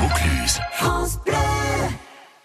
Vaucluse.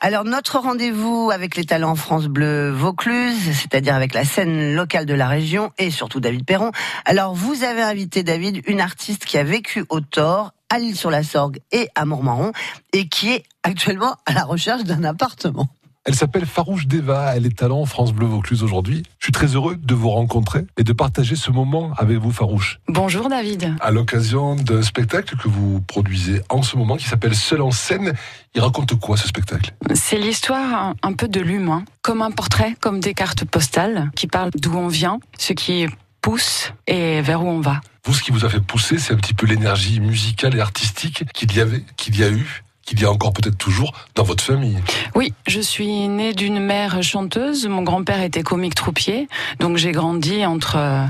Alors notre rendez-vous avec les talents France Bleu Vaucluse, c'est-à-dire avec la scène locale de la région et surtout David Perron. Alors vous avez invité David, une artiste qui a vécu au Thor, à l'île-sur-la-Sorgue et à Montmarron et qui est actuellement à la recherche d'un appartement. Elle s'appelle Farouche Deva, elle est talent France Bleu Vaucluse aujourd'hui. Je suis très heureux de vous rencontrer et de partager ce moment avec vous Farouche. Bonjour David. À l'occasion d'un spectacle que vous produisez en ce moment qui s'appelle Seul en scène, il raconte quoi ce spectacle? C'est l'histoire un, peu de l'humain, comme un portrait, comme des cartes postales qui parlent d'où on vient, ce qui pousse et vers où on va. Vous, ce qui vous a fait pousser, c'est un petit peu l'énergie musicale et artistique qu'il y avait, qu'il y a eu qu'il y a encore peut-être toujours dans votre famille. Oui, je suis née d'une mère chanteuse. Mon grand-père était comique troupier, donc j'ai grandi entre euh,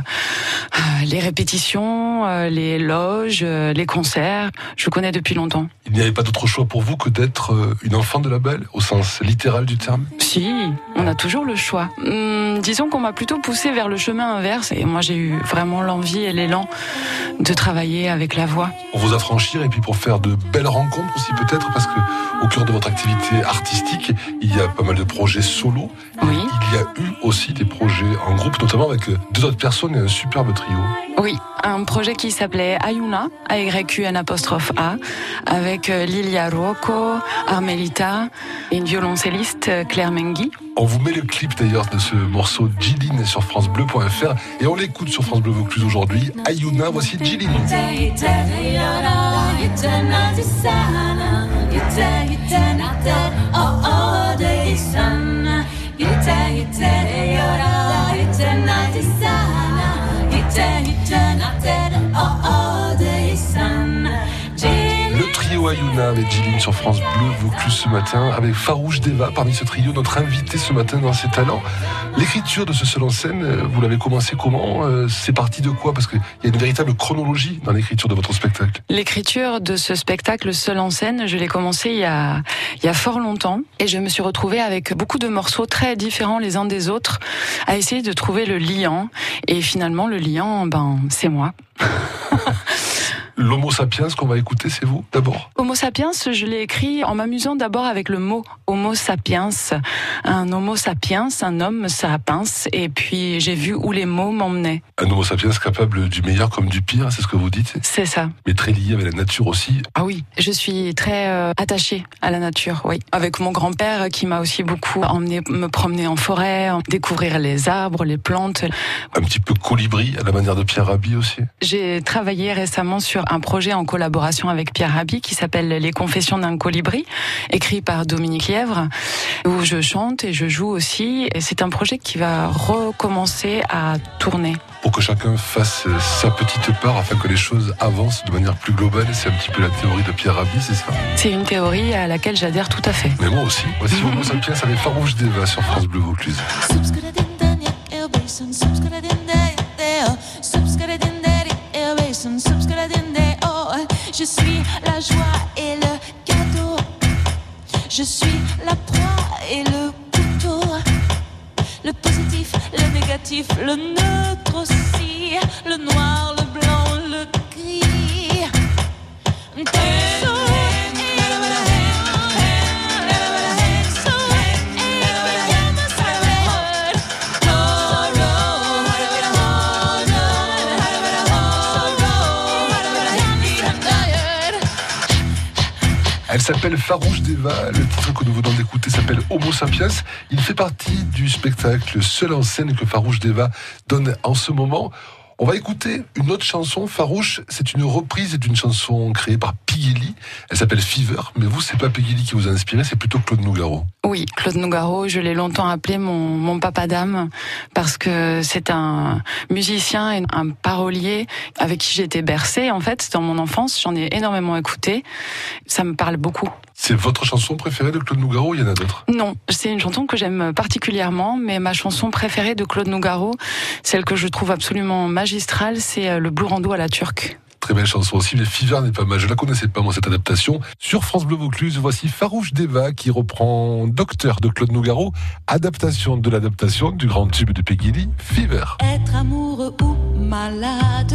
les répétitions, euh, les loges, euh, les concerts. Je connais depuis longtemps. Il n'y avait pas d'autre choix pour vous que d'être une enfant de la belle, au sens littéral du terme? Si, on a toujours le choix. Hum, disons qu'on m'a plutôt poussé vers le chemin inverse, et moi j'ai eu vraiment l'envie et l'élan de travailler avec la voix. Pour vous affranchir et puis pour faire de belles rencontres aussi peut-être parce que au cœur de votre activité artistique, il y a pas mal de projets solo. Oui. Il y a eu aussi des projets en groupe, notamment avec deux autres personnes et un superbe trio. Oui, un projet qui s'appelait Ayuna, A-Y-U-N apostrophe A, avec euh, Lilia Rocco, Armelita et une violoncelliste euh, Claire Mengui. On vous met le clip d'ailleurs de ce morceau Jilin sur francebleu.fr et on l'écoute sur France Bleu Vaucluse aujourd'hui. Ayuna, voici Jilin. Ayuna avec Jilin sur France Bleu Vaucluse ce matin, avec Farouche Deva parmi ce trio, notre invité ce matin dans ses talents. L'écriture de ce seul en scène, euh, vous l'avez commencé comment euh, C'est parti de quoi? Parce qu'il y a une véritable chronologie dans l'écriture de votre spectacle. L'écriture de ce spectacle seul en scène, je l'ai commencé il y, a, il y a fort longtemps et je me suis retrouvée avec beaucoup de morceaux très différents les uns des autres à essayer de trouver le liant. Et finalement, le liant, ben, c'est moi. L'Homo sapiens qu'on va écouter, c'est vous d'abord Homo sapiens, je l'ai écrit en m'amusant d'abord avec le mot Homo sapiens. Un Homo sapiens, un homme sapiens, et puis j'ai vu où les mots m'emmenaient. Un Homo sapiens capable du meilleur comme du pire, c'est ce que vous dites C'est ça. Mais très lié avec la nature aussi Ah oui, je suis très euh, attachée à la nature, oui. Avec mon grand-père qui m'a aussi beaucoup emmené me promener en forêt, découvrir les arbres, les plantes. Un petit peu colibri à la manière de Pierre Rabhi aussi J'ai travaillé récemment sur un projet en collaboration avec Pierre Rabhi qui s'appelle Les Confessions d'un colibri, écrit par Dominique Lièvre, où je chante et je joue aussi. Et c'est un projet qui va recommencer à tourner. Pour que chacun fasse sa petite part afin que les choses avancent de manière plus globale, c'est un petit peu la théorie de Pierre Rabhi, c'est ça? C'est une théorie à laquelle j'adhère tout à fait. Mais moi aussi. Voici Homo sapiens avec Farouche Deva sur France Bleu Vaucluse. Je suis la joie et le cadeau. Je suis la proie et le couteau. Le positif, le négatif, le neutre aussi. Le noir, le blanc, le gris. Elle s'appelle Farouche Deva. Le titre que nous venons d'écouter s'appelle Homo sapiens. Il fait partie du spectacle seul en scène que Farouche Deva donne en ce moment. On va écouter une autre chanson, Farouche. C'est une reprise d'une chanson créée par Piggy Elle s'appelle Fever, mais vous, c'est pas Piggy qui vous a inspiré, c'est plutôt Claude Nougaro. Oui, Claude Nougaro, je l'ai longtemps appelé mon, mon papa d'âme parce que c'est un musicien et un parolier avec qui j'ai été bercée en fait dans mon enfance. J'en ai énormément écouté. Ça me parle beaucoup. C'est votre chanson préférée de Claude Nougaro ou il y en a d'autres? Non, c'est une chanson que j'aime particulièrement, mais ma chanson préférée de Claude Nougaro, celle que je trouve absolument magistrale, c'est euh, Le Blue Rando à la turque. Très belle chanson aussi, mais Fever n'est pas mal. Je la connaissais pas, moi, cette adaptation. Sur France Bleu Vaucluse, voici Farouche Deva qui reprend Docteur de Claude Nougaro, adaptation de l'adaptation du grand tube de Peggy Fever. Être amoureux ou malade,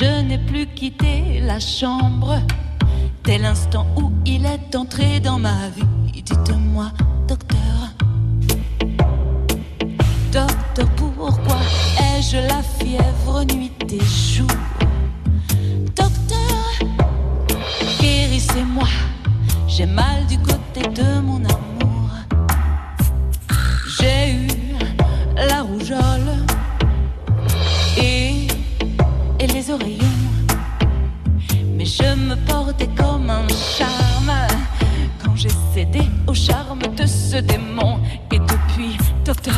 lit n'ai plus quitté la chambre. Dès l'instant où il est entré dans ma vie, dites-moi, docteur. Docteur, pourquoi ai-je la fièvre nuit et jour Docteur, guérissez-moi, j'ai mal du côté de mon amour. J'ai eu la rougeole les oreillons. Mais je me portais comme un charme quand j'ai cédé au charme de ce démon. Et depuis, docteur,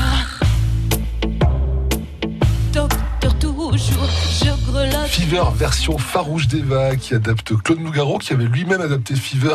docteur, toujours, je grelotte. Fever version farouche d'Eva qui adapte Claude Nougaro qui avait lui-même adapté Fever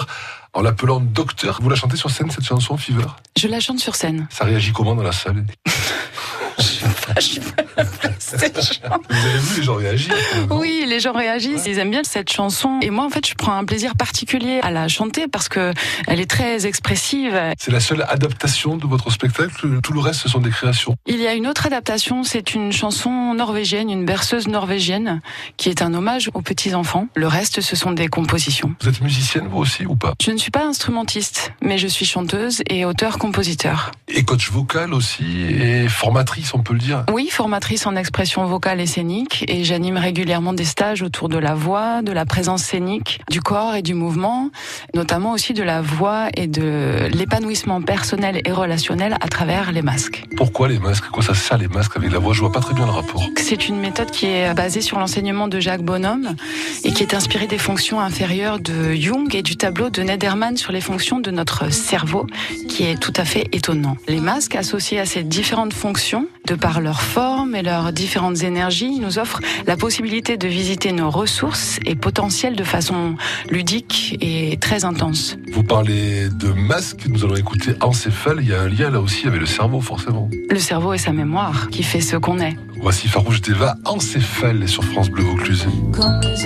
en l'appelant Docteur. Vous la chantez sur scène cette chanson Fever? Je la chante sur scène. Ça réagit comment dans la salle? Vous avez vu les gens réagir Oui, les gens réagissent, ils aiment bien cette chanson. Et moi, en fait, je prends un plaisir particulier à la chanter parce que elle est très expressive. C'est la seule adaptation de votre spectacle. Tout le reste, ce sont des créations. Il y a une autre adaptation, c'est une chanson norvégienne, une berceuse norvégienne, qui est un hommage aux petits enfants. Le reste, ce sont des compositions. Vous êtes musicienne, vous aussi, ou pas? Je ne suis pas instrumentiste, mais je suis chanteuse et auteur-compositeur. Et coach vocal aussi, et formatrice, on peut le dire. Oui, formatrice en expression vocale et scénique, et j'anime régulièrement des stages autour de la voix, de la présence scénique, du corps et du mouvement, notamment aussi de la voix et de l'épanouissement personnel et relationnel à travers les masques. Pourquoi les masques? Quoi ça sert les masques avec la voix? Je vois pas très bien le rapport. C'est une méthode qui est basée sur l'enseignement de Jacques Bonhomme et qui est inspirée des fonctions inférieures de Jung et du tableau de Nederman sur les fonctions de notre cerveau, qui est tout à fait étonnant. Les masques associés à ces différentes fonctions, de par leur forme et leurs différentes énergies, nous offrent la possibilité de visiter nos ressources et potentiels de façon ludique et très intense. Vous parlez de masques, nous allons écouter Encéphale. Il y a un lien là aussi avec le cerveau, forcément. Le cerveau et sa mémoire qui fait ce qu'on est. Voici Farouche Deva, Encéphale sur France Bleu Vaucluse. Comme les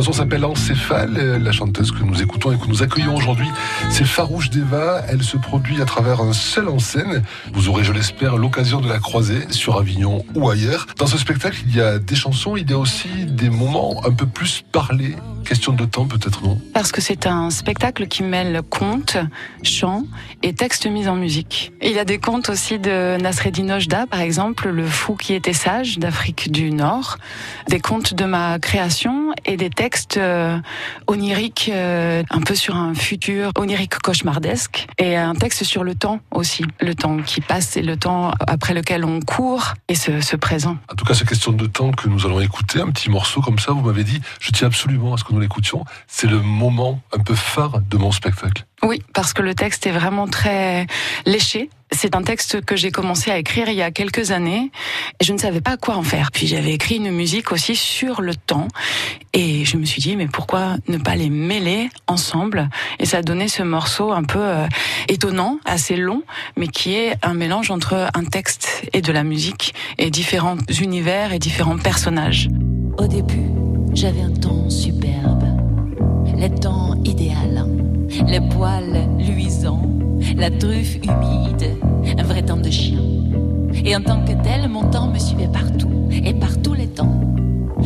chanson s'appelle Encéphale. Euh, La chanteuse que nous écoutons et que nous accueillons aujourd'hui, c'est Farouche Deva. Elle se produit à travers un seul en scène. Vous aurez, je l'espère, l'occasion de la croiser sur Avignon ou ailleurs. Dans ce spectacle, il y a des chansons, il y a aussi des moments un peu plus parlés. Question de temps, peut-être non? Parce que c'est un spectacle qui mêle contes, chants et textes mis en musique. Il y a des contes aussi de Nasreddin Ojda, par exemple, Le fou qui était sage d'Afrique du Nord, des contes de ma création et des textes euh, oniriques, euh, un peu sur un futur onirique cauchemardesque, et un texte sur le temps aussi, le temps qui passe et le temps après lequel on court et ce, ce présent. En tout cas, c'est question de temps que nous allons écouter. Un petit morceau comme ça, vous m'avez dit, je tiens absolument à ce que nous l'écoutions. C'est le moment un peu phare de mon spectacle. Oui, parce que le texte est vraiment très léché. C'est un texte que j'ai commencé à écrire il y a quelques années et je ne savais pas quoi en faire. Puis j'avais écrit une musique aussi sur le temps et je me suis dit mais pourquoi ne pas les mêler ensemble? Et ça a donné ce morceau un peu euh, étonnant, assez long, mais qui est un mélange entre un texte et de la musique et différents univers et différents personnages. Au début, j'avais un temps superbe, le temps idéal, les poils luisants, la truffe humide, un vrai temps de chien. Et en tant que tel, mon temps me suivait partout, et par tous les temps.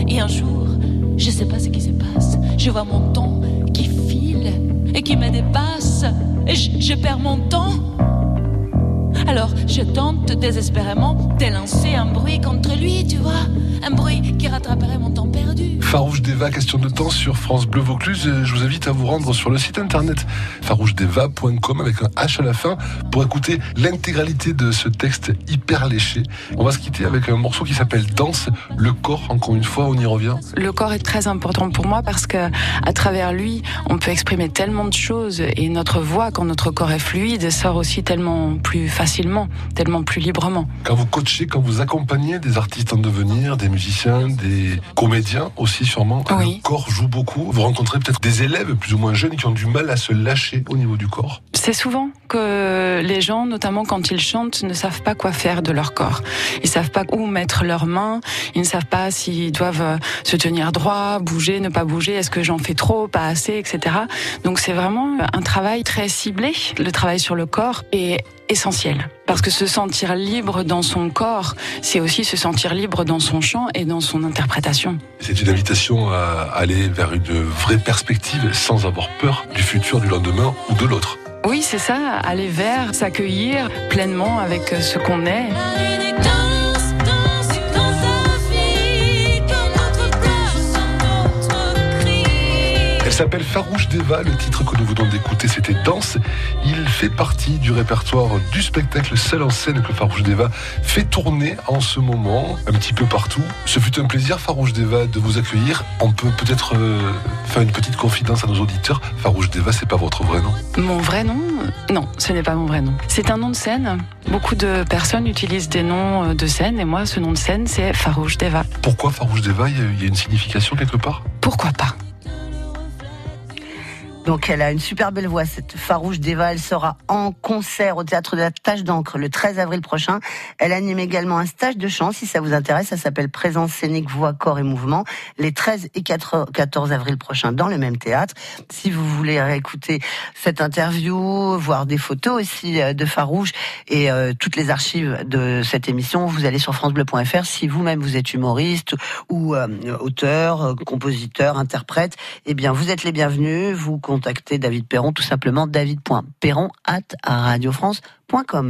Et un jour, je sais pas ce qui se passe, je vois mon temps qui file et qui me dépasse, et je perds mon temps. Alors je tente désespérément d'élancer un bruit contre lui, tu vois, un bruit qui rattraperait mon temps perdu. Farouche Deva, question de temps sur France Bleu Vaucluse. Je vous invite à vous rendre sur le site internet farouchedeva.com avec un H à la fin pour écouter l'intégralité de ce texte hyper léché. On va se quitter avec un morceau qui s'appelle Danse. Le corps, encore une fois, on y revient. Le corps est très important pour moi parce que à travers lui, on peut exprimer tellement de choses et notre voix, quand notre corps est fluide, sort aussi tellement plus facilement, tellement plus librement. Quand vous coachez, quand vous accompagnez, des artistes en devenir, des musiciens, des comédiens aussi sûrement. Oui. Le corps joue beaucoup. Vous rencontrez peut-être des élèves plus ou moins jeunes qui ont du mal à se lâcher au niveau du corps. C'est souvent que les gens, notamment quand ils chantent, ne savent pas quoi faire de leur corps. Ils savent pas où mettre leurs mains. Ils ne savent pas s'ils doivent euh, se tenir droit, bouger, ne pas bouger. Est-ce que j'en fais trop, pas assez, etc. Donc c'est vraiment un travail très ciblé. Le travail sur le corps est essentiel. Parce que se sentir libre dans son corps, c'est aussi se sentir libre dans son chant et dans son interprétation. C'est une invitation à aller vers une vraie perspective sans avoir peur du futur, du lendemain ou de l'autre. Oui, c'est ça, aller vers, s'accueillir pleinement avec ce qu'on est. s'appelle Farouche Deva, le titre que nous venons d'écouter c'était Danse. Il fait partie du répertoire du spectacle seul en scène que Farouche Deva fait tourner en ce moment, un petit peu partout. Ce fut un plaisir Farouche Deva de vous accueillir. On peut peut-être euh, faire une petite confidence à nos auditeurs. Farouche Deva, c'est pas votre vrai nom? Mon vrai nom? Non, ce n'est pas mon vrai nom. C'est un nom de scène. Beaucoup de personnes utilisent des noms euh, de scène et moi, ce nom de scène, c'est Farouche Deva. Pourquoi Farouche Deva? Il il y a une signification quelque part? Pourquoi pas? Donc elle a une super belle voix, cette farouche Deva. Elle sera en concert au théâtre de la Tâche d'encre le 13 avril prochain. Elle anime également un stage de chant, si ça vous intéresse. Ça s'appelle Présence scénique, voix, corps et mouvement, les 13 et 4 14 avril prochain dans le même théâtre. Si vous voulez réécouter cette interview, voir des photos aussi euh, de Farouche et euh, toutes les archives de cette émission, vous allez sur francebleu.fr. Si vous-même vous êtes humoriste ou euh, auteur, compositeur, interprète, eh bien vous êtes les bienvenus. Vous contactez David Perron tout simplement david.perron at radiofrance.com.